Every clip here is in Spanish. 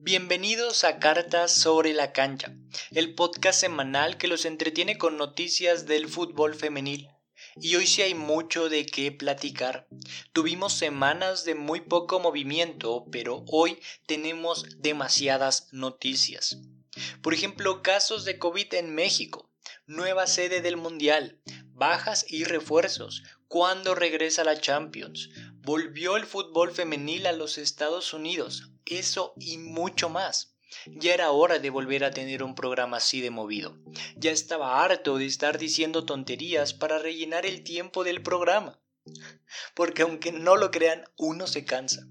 Bienvenidos a Cartas sobre la cancha, el podcast semanal que los entretiene con noticias del fútbol femenil. Y hoy sí hay mucho de qué platicar. Tuvimos semanas de muy poco movimiento, pero hoy tenemos demasiadas noticias. Por ejemplo, casos de COVID en México, nueva sede del Mundial, bajas y refuerzos, cuándo regresa la Champions, volvió el fútbol femenil a los Estados Unidos, eso y mucho más. Ya era hora de volver a tener un programa así de movido. Ya estaba harto de estar diciendo tonterías para rellenar el tiempo del programa. Porque aunque no lo crean, uno se cansa.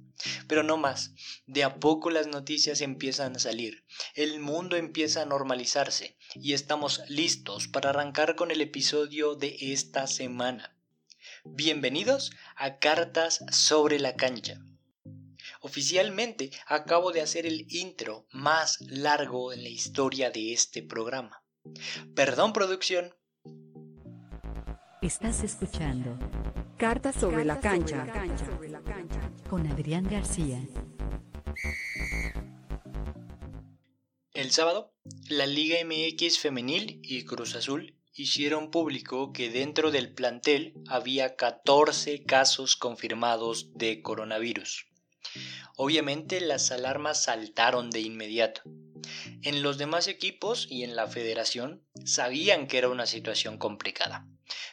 Pero no más. De a poco las noticias empiezan a salir. El mundo empieza a normalizarse. Y estamos listos para arrancar con el episodio de esta semana. Bienvenidos a Cartas sobre la cancha. Oficialmente acabo de hacer el intro más largo en la historia de este programa. Perdón producción. Estás escuchando Cartas sobre, la, cancha. con Adrián García. El sábado, la Liga MX femenil y Cruz Azul hicieron público que dentro del plantel había 14 casos confirmados de coronavirus. Obviamente las alarmas saltaron de inmediato. En los demás equipos y en la federación sabían que era una situación complicada,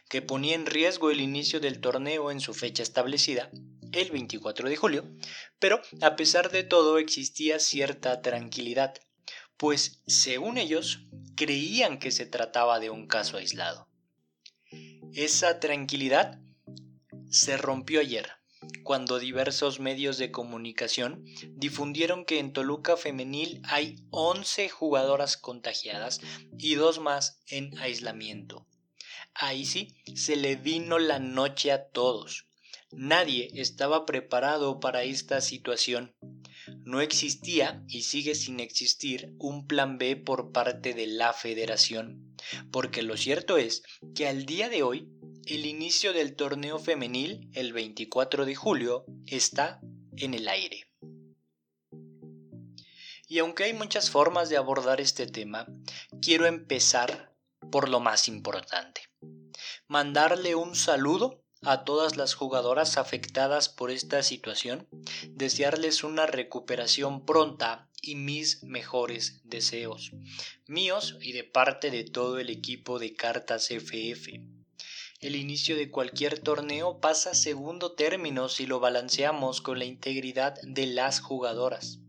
que ponía en riesgo el inicio del torneo en su fecha establecida, el 24 de julio, pero a pesar de todo existía cierta tranquilidad, pues según ellos creían que se trataba de un caso aislado. Esa tranquilidad se rompió ayer cuando diversos medios de comunicación difundieron que en Toluca Femenil hay 11 jugadoras contagiadas y dos más en aislamiento. Ahí sí, se le vino la noche a todos. Nadie estaba preparado para esta situación. No existía y sigue sin existir un plan B por parte de la federación, porque lo cierto es que al día de hoy el inicio del torneo femenil, el 24 de julio, está en el aire. Y aunque hay muchas formas de abordar este tema, quiero empezar por lo más importante. Mandarle un saludo a todas las jugadoras afectadas por esta situación, desearles una recuperación pronta y mis mejores deseos, míos y de parte de todo el equipo de Cartas FF el inicio de cualquier torneo pasa a segundo término si lo balanceamos con la integridad de las jugadoras.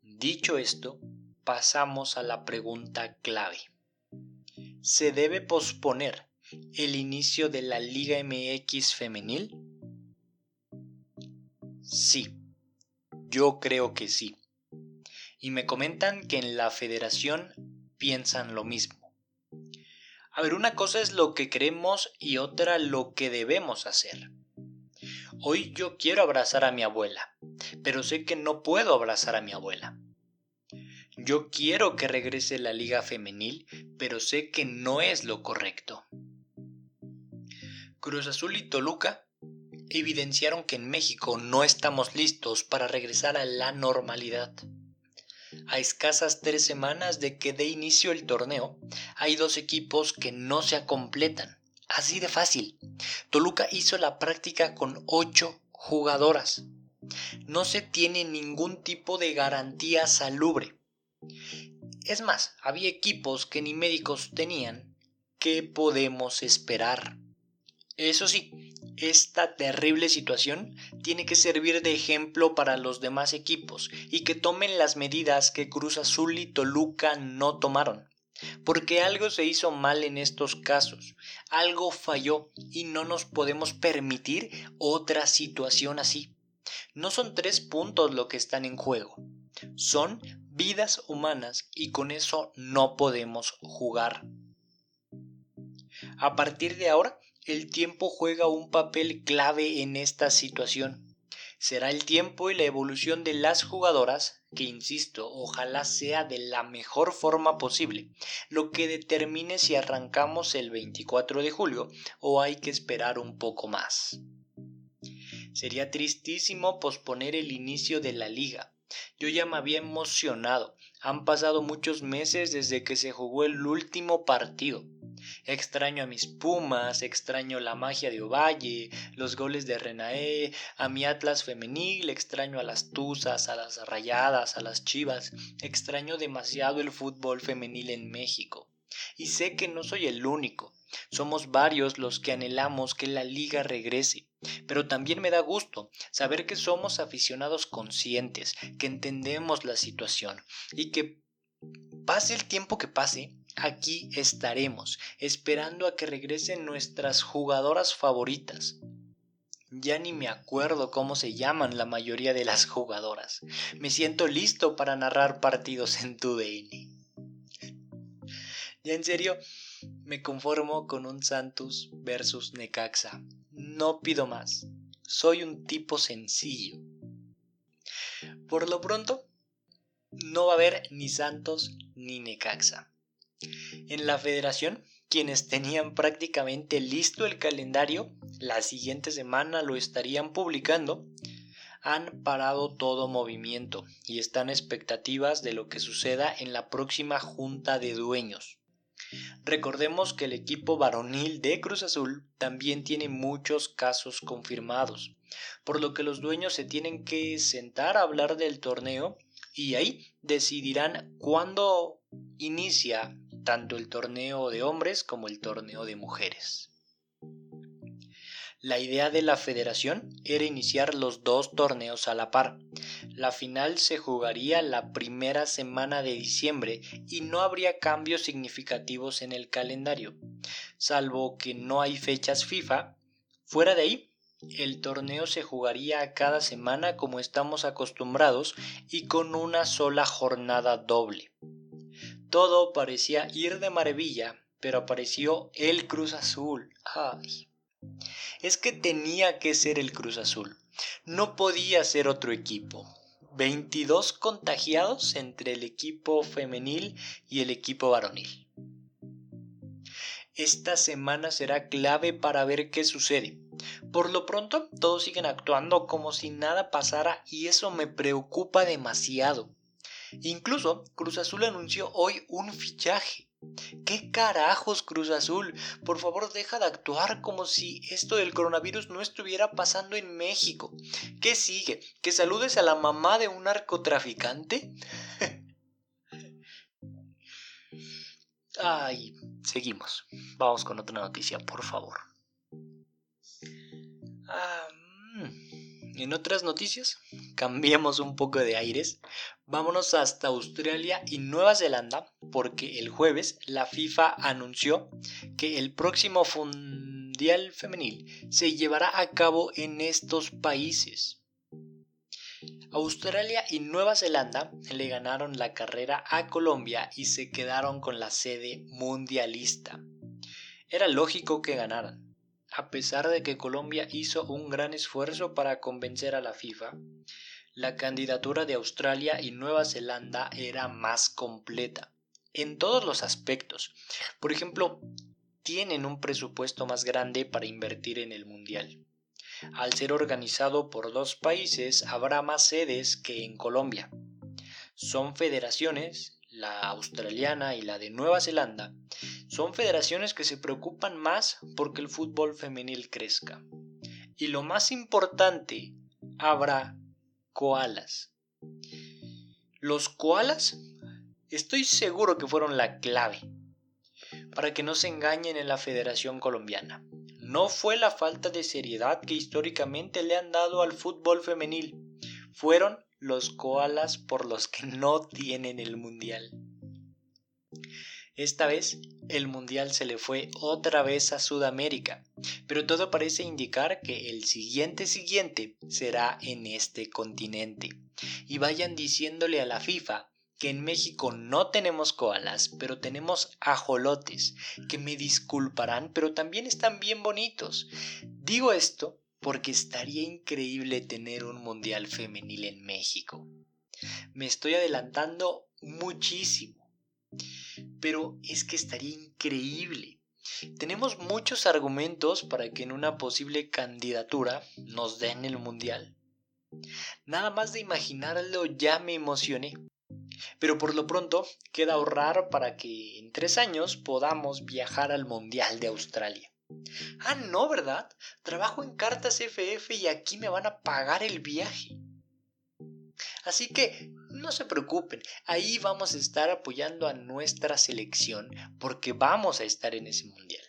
Dicho esto, pasamos a la pregunta clave. ¿Se debe posponer el inicio de la Liga MX femenil? Sí, yo creo que sí. Y me comentan que en la federación piensan lo mismo. A ver, una cosa es lo que queremos y otra lo que debemos hacer. Hoy yo quiero abrazar a mi abuela, pero sé que no puedo abrazar a mi abuela. Yo quiero que regrese la liga femenil, pero sé que no es lo correcto. Cruz Azul y Toluca evidenciaron que en México no estamos listos para regresar a la normalidad. A escasas tres semanas de que dé inicio el torneo, hay dos equipos que no se completan. Así de fácil. Toluca hizo la práctica con ocho jugadoras. No se tiene ningún tipo de garantía salubre. Es más, había equipos que ni médicos tenían. ¿Qué podemos esperar? Eso sí, esta terrible situación tiene que servir de ejemplo para los demás equipos y que tomen las medidas que Cruz Azul y Toluca no tomaron. Porque algo se hizo mal en estos casos, algo falló y no nos podemos permitir otra situación así. No son tres puntos lo que están en juego, son vidas humanas y con eso no podemos jugar. A partir de ahora el tiempo juega un papel clave en esta situación. Será el tiempo y la evolución de las jugadoras, que insisto, ojalá sea de la mejor forma posible, lo que determine si arrancamos el 24 de julio o hay que esperar un poco más. Sería tristísimo posponer el inicio de la liga, Yo ya me había emocionado. Han pasado muchos meses desde que se jugó el último partido. Extraño a mis Pumas, extraño la magia de Ovalle, los goles de Renaé, a mi Atlas femenil, extraño a las Tuzas, a las Rayadas, a las Chivas, extraño demasiado el fútbol femenil en México. Y sé que no soy el único. Somos varios los que anhelamos que la liga regrese. Pero también me da gusto saber que somos aficionados conscientes, que entendemos la situación y que pase el tiempo que pase, aquí estaremos, esperando a que regresen nuestras jugadoras favoritas. Ya ni me acuerdo cómo se llaman la mayoría de las jugadoras. Me siento listo para narrar partidos en tu DN. Ya en serio, me conformo con un Santos versus Necaxa. No pido más. Soy un tipo sencillo. Por lo pronto, no va a haber ni Santos ni Necaxa. En la federación, quienes tenían prácticamente listo el calendario, la siguiente semana lo estarían publicando, han parado todo movimiento y están expectativas de lo que suceda en la próxima junta de dueños. Recordemos que el equipo varonil de Cruz Azul también tiene muchos casos confirmados, por lo que los dueños se tienen que sentar a hablar del torneo y ahí decidirán cuándo inicia tanto el torneo de hombres como el torneo de mujeres. La idea de la federación era iniciar los dos torneos a la par. La final se jugaría la primera semana de diciembre y no habría cambios significativos en el calendario, salvo que no hay fechas FIFA. Fuera de ahí, el torneo se jugaría cada semana como estamos acostumbrados y con una sola jornada doble. Todo parecía ir de maravilla, pero apareció el Cruz Azul. Ay es que tenía que ser el Cruz Azul. No podía ser otro equipo. 22 contagiados entre el equipo femenil y el equipo varonil. Esta semana será clave para ver qué sucede. Por lo pronto, todos siguen actuando como si nada pasara y eso me preocupa demasiado. Incluso Cruz Azul anunció hoy un fichaje. ¿Qué carajos, Cruz Azul? Por favor, deja de actuar como si esto del coronavirus no estuviera pasando en México. ¿Qué sigue? ¿Que saludes a la mamá de un narcotraficante? Ay, seguimos. Vamos con otra noticia, por favor. Ah, mm. en otras noticias, cambiemos un poco de aires Vámonos hasta Australia y Nueva Zelanda porque el jueves la FIFA anunció que el próximo Mundial Femenil se llevará a cabo en estos países. Australia y Nueva Zelanda le ganaron la carrera a Colombia y se quedaron con la sede mundialista. Era lógico que ganaran, a pesar de que Colombia hizo un gran esfuerzo para convencer a la FIFA la candidatura de Australia y Nueva Zelanda era más completa en todos los aspectos. Por ejemplo, tienen un presupuesto más grande para invertir en el Mundial. Al ser organizado por dos países, habrá más sedes que en Colombia. Son federaciones, la australiana y la de Nueva Zelanda, son federaciones que se preocupan más porque el fútbol femenil crezca. Y lo más importante, habrá koalas. Los koalas estoy seguro que fueron la clave para que no se engañen en la Federación Colombiana. No fue la falta de seriedad que históricamente le han dado al fútbol femenil, fueron los koalas por los que no tienen el mundial. Esta vez el mundial se le fue otra vez a Sudamérica, pero todo parece indicar que el siguiente siguiente será en este continente. Y vayan diciéndole a la FIFA que en México no tenemos koalas, pero tenemos ajolotes, que me disculparán, pero también están bien bonitos. Digo esto porque estaría increíble tener un mundial femenil en México. Me estoy adelantando muchísimo pero es que estaría increíble. Tenemos muchos argumentos para que en una posible candidatura nos den el mundial. Nada más de imaginarlo ya me emocioné. Pero por lo pronto queda ahorrar para que en tres años podamos viajar al Mundial de Australia. Ah, no, ¿verdad? Trabajo en cartas FF y aquí me van a pagar el viaje. Así que no se preocupen, ahí vamos a estar apoyando a nuestra selección porque vamos a estar en ese mundial.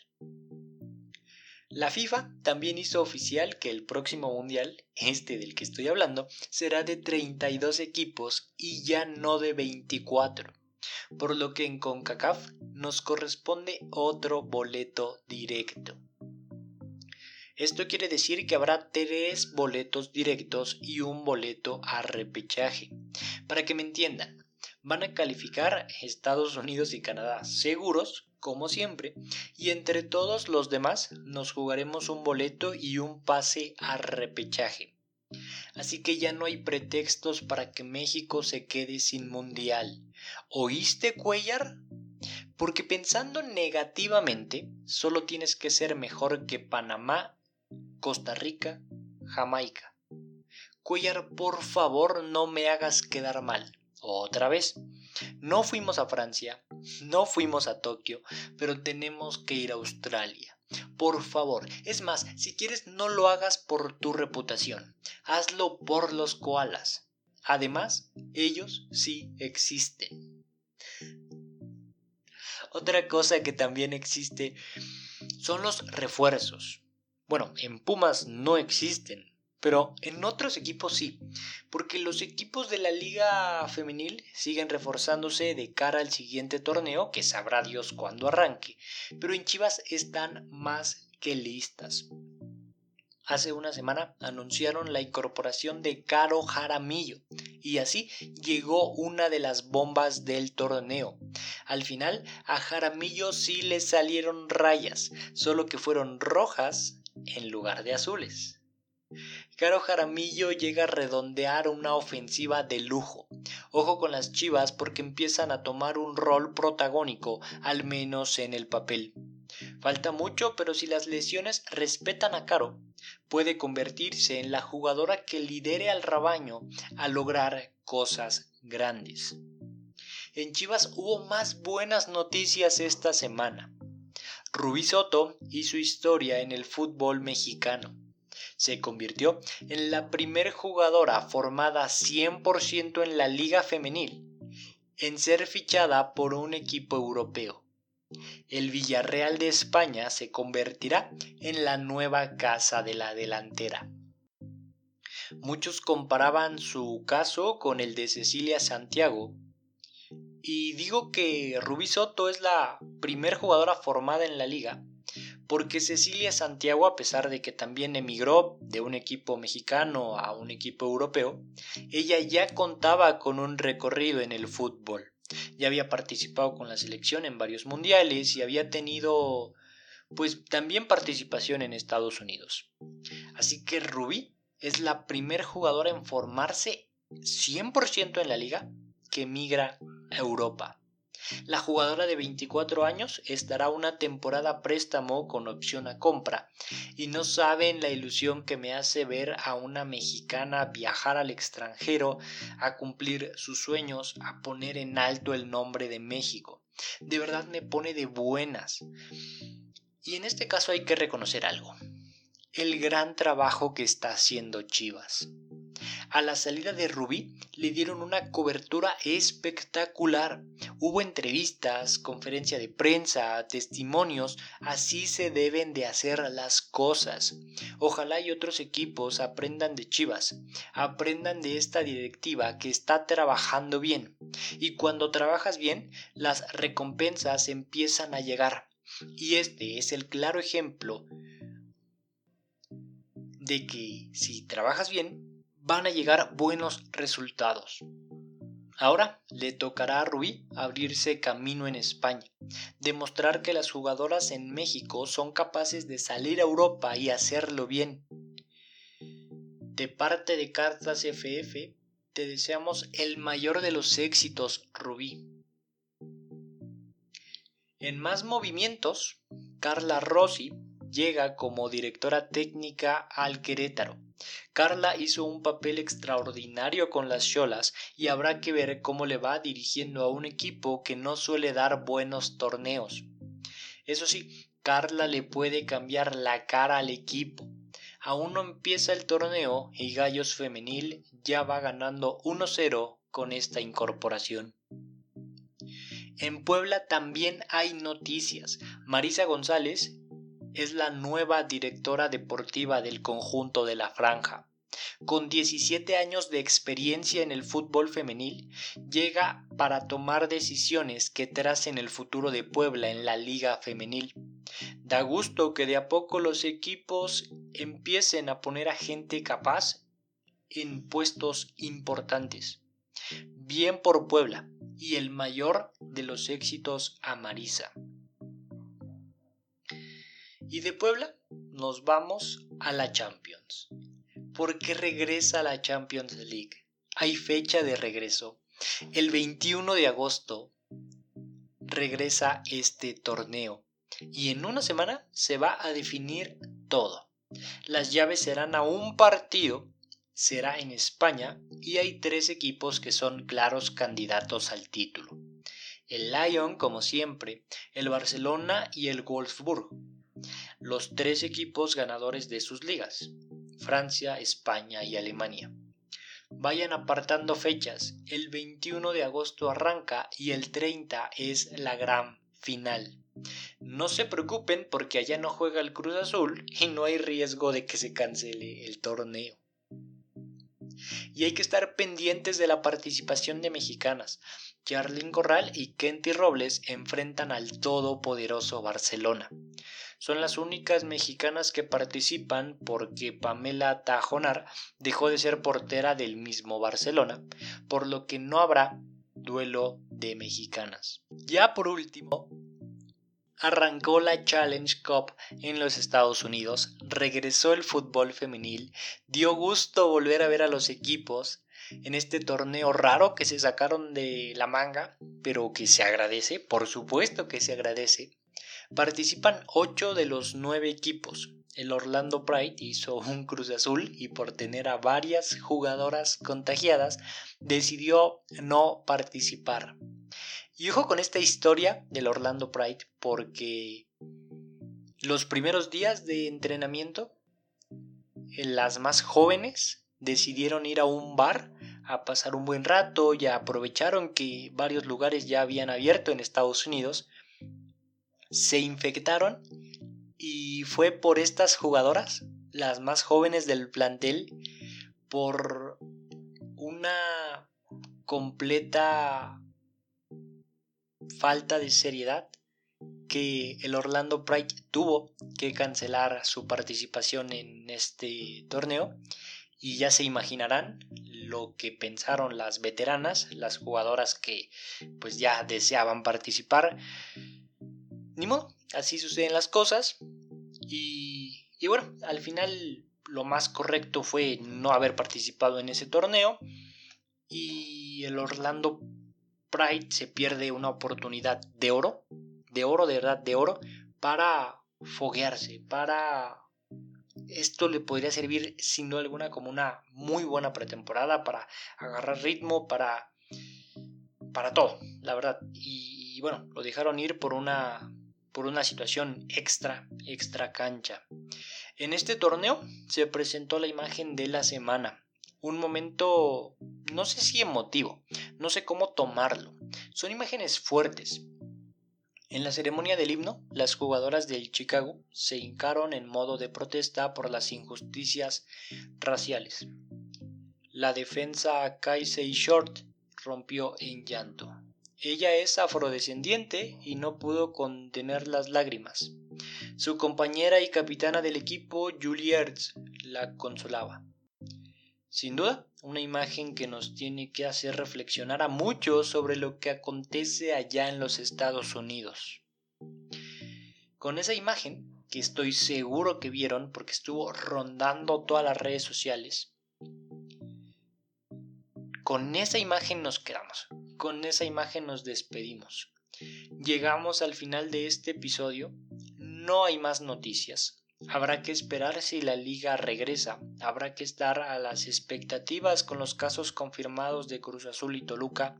La FIFA también hizo oficial que el próximo mundial, este del que estoy hablando, será de 32 equipos y ya no de 24, por lo que en CONCACAF nos corresponde otro boleto directo. Esto quiere decir que habrá tres boletos directos y un boleto a repechaje. Para que me entiendan, van a calificar Estados Unidos y Canadá seguros, como siempre, y entre todos los demás nos jugaremos un boleto y un pase a repechaje. Así que ya no hay pretextos para que México se quede sin mundial. ¿Oíste, Cuellar? Porque pensando negativamente, solo tienes que ser mejor que Panamá Costa Rica, Jamaica. Cuellar, por favor, no me hagas quedar mal. Otra vez. No fuimos a Francia, no fuimos a Tokio, pero tenemos que ir a Australia. Por favor, es más, si quieres no lo hagas por tu reputación, hazlo por los koalas. Además, ellos sí existen. Otra cosa que también existe son los refuerzos. Bueno, en Pumas no existen, pero en otros equipos sí, porque los equipos de la liga femenil siguen reforzándose de cara al siguiente torneo, que sabrá Dios cuándo arranque, pero en Chivas están más que listas. Hace una semana anunciaron la incorporación de Caro Jaramillo y así llegó una de las bombas del torneo. Al final a Jaramillo sí le salieron rayas, solo que fueron rojas en lugar de azules. Caro Jaramillo llega a redondear una ofensiva de lujo. Ojo con las chivas porque empiezan a tomar un rol protagónico, al menos en el papel. Falta mucho, pero si las lesiones respetan a Caro, puede convertirse en la jugadora que lidere al rebaño a lograr cosas grandes. En Chivas hubo más buenas noticias esta semana. Rubí Soto y su historia en el fútbol mexicano. Se convirtió en la primer jugadora formada 100% en la liga femenil en ser fichada por un equipo europeo. El Villarreal de España se convertirá en la nueva casa de la delantera. Muchos comparaban su caso con el de Cecilia Santiago, y digo que Rubí Soto es la primer jugadora formada en la liga, porque Cecilia Santiago, a pesar de que también emigró de un equipo mexicano a un equipo europeo, ella ya contaba con un recorrido en el fútbol. Ya había participado con la selección en varios mundiales y había tenido pues también participación en Estados Unidos. Así que Rubí es la primer jugadora en formarse 100% en la liga que emigra Europa. La jugadora de 24 años estará una temporada préstamo con opción a compra y no saben la ilusión que me hace ver a una mexicana viajar al extranjero a cumplir sus sueños, a poner en alto el nombre de México. De verdad me pone de buenas. Y en este caso hay que reconocer algo. El gran trabajo que está haciendo Chivas. A la salida de Rubí le dieron una cobertura espectacular. Hubo entrevistas, conferencia de prensa, testimonios. Así se deben de hacer las cosas. Ojalá y otros equipos aprendan de Chivas, aprendan de esta directiva que está trabajando bien. Y cuando trabajas bien, las recompensas empiezan a llegar. Y este es el claro ejemplo de que si trabajas bien, van a llegar buenos resultados. Ahora le tocará a Rubí abrirse camino en España, demostrar que las jugadoras en México son capaces de salir a Europa y hacerlo bien. De parte de Cartas FF, te deseamos el mayor de los éxitos, Rubí. En más movimientos, Carla Rossi llega como directora técnica al Querétaro. Carla hizo un papel extraordinario con las Cholas y habrá que ver cómo le va dirigiendo a un equipo que no suele dar buenos torneos. Eso sí, Carla le puede cambiar la cara al equipo. Aún no empieza el torneo y Gallos Femenil ya va ganando 1-0 con esta incorporación. En Puebla también hay noticias. Marisa González es la nueva directora deportiva del conjunto de la franja. Con 17 años de experiencia en el fútbol femenil, llega para tomar decisiones que tracen el futuro de Puebla en la liga femenil. Da gusto que de a poco los equipos empiecen a poner a gente capaz en puestos importantes. Bien por Puebla y el mayor de los éxitos a Marisa. Y de Puebla nos vamos a la Champions. Porque regresa la Champions League. Hay fecha de regreso. El 21 de agosto regresa este torneo. Y en una semana se va a definir todo. Las llaves serán a un partido será en España y hay tres equipos que son claros candidatos al título. El Lyon, como siempre, el Barcelona y el Wolfsburg. Los tres equipos ganadores de sus ligas, Francia, España y Alemania. Vayan apartando fechas, el 21 de agosto arranca y el 30 es la gran final. No se preocupen porque allá no juega el Cruz Azul y no hay riesgo de que se cancele el torneo y hay que estar pendientes de la participación de mexicanas. Charlyn Corral y Kenty Robles enfrentan al todopoderoso Barcelona. Son las únicas mexicanas que participan porque Pamela Tajonar dejó de ser portera del mismo Barcelona, por lo que no habrá duelo de mexicanas. Ya por último, arrancó la Challenge Cup en los Estados Unidos, regresó el fútbol femenil, dio gusto volver a ver a los equipos en este torneo raro que se sacaron de la manga, pero que se agradece, por supuesto que se agradece. Participan 8 de los 9 equipos. El Orlando Pride hizo un cruz azul y por tener a varias jugadoras contagiadas decidió no participar. Y ojo con esta historia del Orlando Pride porque los primeros días de entrenamiento, las más jóvenes decidieron ir a un bar a pasar un buen rato y aprovecharon que varios lugares ya habían abierto en Estados Unidos, se infectaron y fue por estas jugadoras, las más jóvenes del plantel, por una completa falta de seriedad que el Orlando Pride tuvo que cancelar su participación en este torneo y ya se imaginarán lo que pensaron las veteranas, las jugadoras que pues ya deseaban participar. Ni modo, así suceden las cosas y, y bueno, al final lo más correcto fue no haber participado en ese torneo y el Orlando Pride se pierde una oportunidad de oro, de oro, de verdad, de oro, para foguearse, para... Esto le podría servir sin duda alguna como una muy buena pretemporada para agarrar ritmo, para... para todo, la verdad. Y, bueno, lo dejaron ir por una por una situación extra, extra cancha. En este torneo se presentó la imagen de la semana, un momento, no sé si emotivo, no sé cómo tomarlo. Son imágenes fuertes. En la ceremonia del himno, las jugadoras del Chicago se hincaron en modo de protesta por las injusticias raciales. La defensa Kaisei Short rompió en llanto. Ella es afrodescendiente y no pudo contener las lágrimas. Su compañera y capitana del equipo, Julie Ertz, la consolaba. Sin duda, una imagen que nos tiene que hacer reflexionar a muchos sobre lo que acontece allá en los Estados Unidos. Con esa imagen, que estoy seguro que vieron porque estuvo rondando todas las redes sociales, con esa imagen nos quedamos, con esa imagen nos despedimos. Llegamos al final de este episodio, no hay más noticias, Habrá que esperar si la liga regresa. Habrá que estar a las expectativas con los casos confirmados de Cruz Azul y Toluca.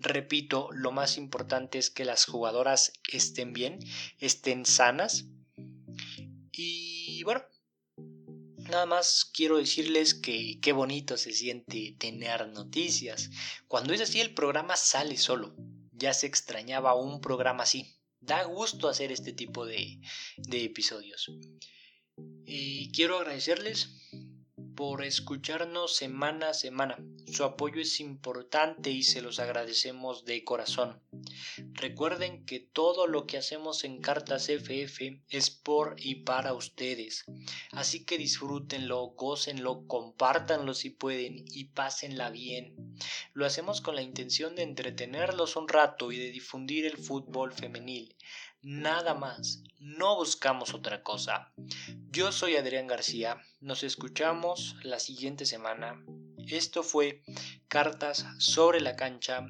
Repito, lo más importante es que las jugadoras estén bien, estén sanas. Y bueno, nada más quiero decirles que qué bonito se siente tener noticias. Cuando es así el programa sale solo. Ya se extrañaba un programa así. Da gusto hacer este tipo de, de episodios. Y quiero agradecerles por escucharnos semana a semana. Su apoyo es importante y se los agradecemos de corazón. Recuerden que todo lo que hacemos en Cartas FF es por y para ustedes. Así que disfrútenlo, gócenlo, compártanlo si pueden y pásenla bien. Lo hacemos con la intención de entretenerlos un rato y de difundir el fútbol femenil nada más. No buscamos otra cosa. Yo soy Adrián García. Nos escuchamos la siguiente semana. Esto fue Cartas sobre la cancha